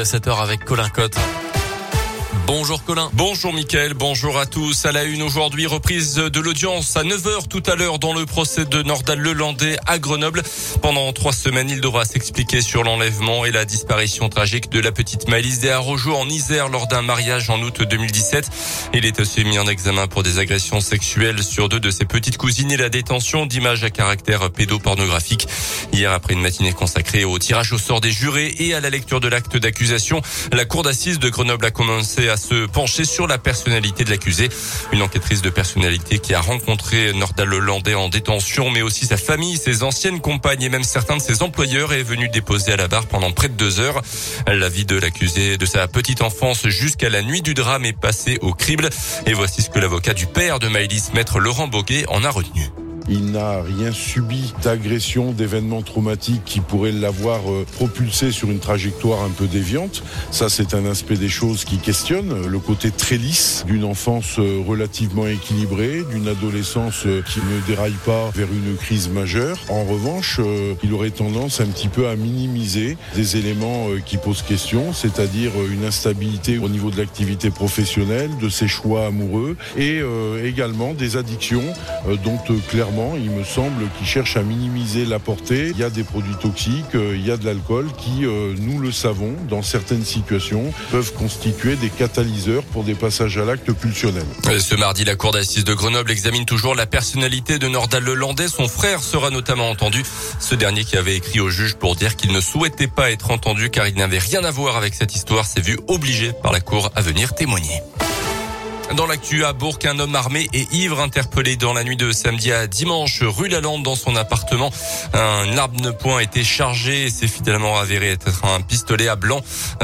À 7h avec Colin Cotte. Bonjour Colin. Bonjour Mickaël, bonjour à tous. À la une aujourd'hui, reprise de l'audience à 9h tout à l'heure dans le procès de Nordal Lelandais à Grenoble. Pendant trois semaines, il devra s'expliquer sur l'enlèvement et la disparition tragique de la petite Malice des en Isère lors d'un mariage en août 2017. Il est aussi mis en examen pour des agressions sexuelles sur deux de ses petites cousines et la détention d'images à caractère pédopornographique. Hier, après une matinée consacrée au tirage au sort des jurés et à la lecture de l'acte d'accusation, la cour d'assises de Grenoble a commencé à se pencher sur la personnalité de l'accusé. Une enquêtrice de personnalité qui a rencontré Nordal Lelandais en détention, mais aussi sa famille, ses anciennes compagnes et même certains de ses employeurs est venue déposer à la barre pendant près de deux heures. La vie de l'accusé de sa petite enfance jusqu'à la nuit du drame est passée au crible. Et voici ce que l'avocat du père de Maëlys, maître Laurent Boguet, en a retenu. Il n'a rien subi d'agression, d'événements traumatiques qui pourraient l'avoir euh, propulsé sur une trajectoire un peu déviante. Ça, c'est un aspect des choses qui questionne le côté très lisse d'une enfance euh, relativement équilibrée, d'une adolescence euh, qui ne déraille pas vers une crise majeure. En revanche, il aurait tendance un petit peu à minimiser des éléments qui posent question, c'est-à-dire une instabilité au niveau de l'activité professionnelle, de ses choix amoureux et également des addictions dont clairement il me semble, qu'il cherche à minimiser la portée. Il y a des produits toxiques, euh, il y a de l'alcool qui, euh, nous le savons, dans certaines situations, peuvent constituer des catalyseurs pour des passages à l'acte pulsionnel. Ce mardi, la Cour d'assises de Grenoble examine toujours la personnalité de Nordal Lelandais. Son frère sera notamment entendu. Ce dernier qui avait écrit au juge pour dire qu'il ne souhaitait pas être entendu car il n'avait rien à voir avec cette histoire s'est vu obligé par la Cour à venir témoigner. Dans l'actu à Bourg, un homme armé et ivre interpellé dans la nuit de samedi à dimanche rue Lalande dans son appartement. Un arme de poing été chargé et s'est finalement avéré être un pistolet à blanc.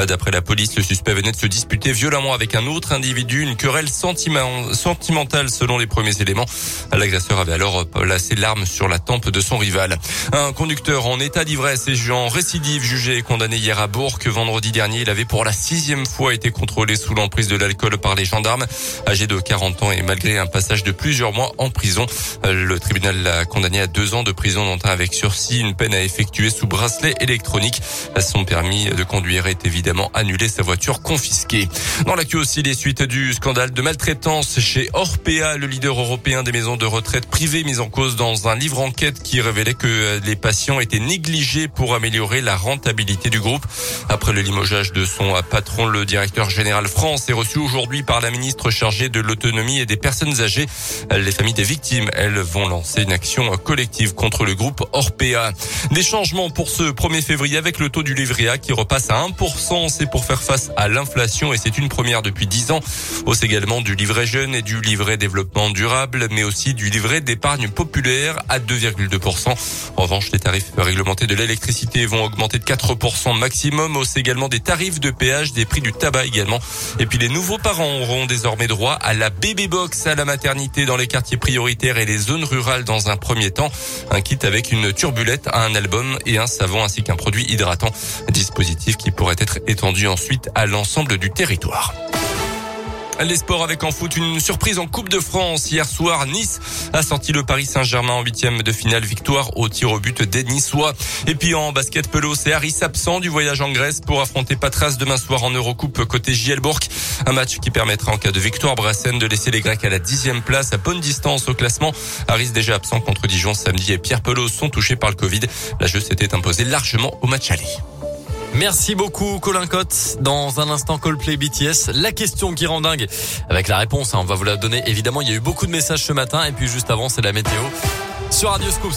D'après la police, le suspect venait de se disputer violemment avec un autre individu, une querelle sentimentale selon les premiers éléments. L'agresseur avait alors placé l'arme sur la tempe de son rival. Un conducteur en état d'ivresse et en récidive jugé et condamné hier à Bourg. Vendredi dernier, il avait pour la sixième fois été contrôlé sous l'emprise de l'alcool par les gendarmes âgé de 40 ans et malgré un passage de plusieurs mois en prison. Le tribunal l'a condamné à deux ans de prison dont un avec sursis, une peine à effectuer sous bracelet électronique. Son permis de conduire est évidemment annulé, sa voiture confisquée. Dans l'actu aussi, les suites du scandale de maltraitance chez Orpea, le leader européen des maisons de retraite privées mis en cause dans un livre enquête qui révélait que les patients étaient négligés pour améliorer la rentabilité du groupe. Après le limogeage de son patron, le directeur général France est reçu aujourd'hui par la ministre chargée de l'autonomie et des personnes âgées. Les familles des victimes, elles, vont lancer une action collective contre le groupe Orpea. Des changements pour ce 1er février avec le taux du livret A qui repasse à 1%. C'est pour faire face à l'inflation et c'est une première depuis 10 ans. Hausse également du livret jeune et du livret développement durable, mais aussi du livret d'épargne populaire à 2,2%. En revanche, les tarifs réglementés de l'électricité vont augmenter de 4% maximum. Hausse également des tarifs de péage, des prix du tabac également. Et puis les nouveaux parents auront désormais à la bébé box à la maternité dans les quartiers prioritaires et les zones rurales dans un premier temps. Un kit avec une turbulette, un album et un savon ainsi qu'un produit hydratant. Dispositif qui pourrait être étendu ensuite à l'ensemble du territoire. Les sports avec en foot, une surprise en Coupe de France. Hier soir, Nice a sorti le Paris Saint-Germain en huitième de finale victoire au tir au but des Niçois. Et puis en basket pelote, c'est Harris absent du voyage en Grèce pour affronter Patras demain soir en Eurocoupe côté Gielbourg. Un match qui permettra en cas de victoire Brassen de laisser les Grecs à la dixième place à bonne distance au classement. Harris déjà absent contre Dijon samedi et Pierre Pelot sont touchés par le Covid. La jeu s'était imposée largement au match aller. Merci beaucoup Colin Cotte. Dans un instant Coldplay BTS, la question qui rend dingue avec la réponse, hein, on va vous la donner évidemment, il y a eu beaucoup de messages ce matin et puis juste avant c'est la météo sur Radio Scoop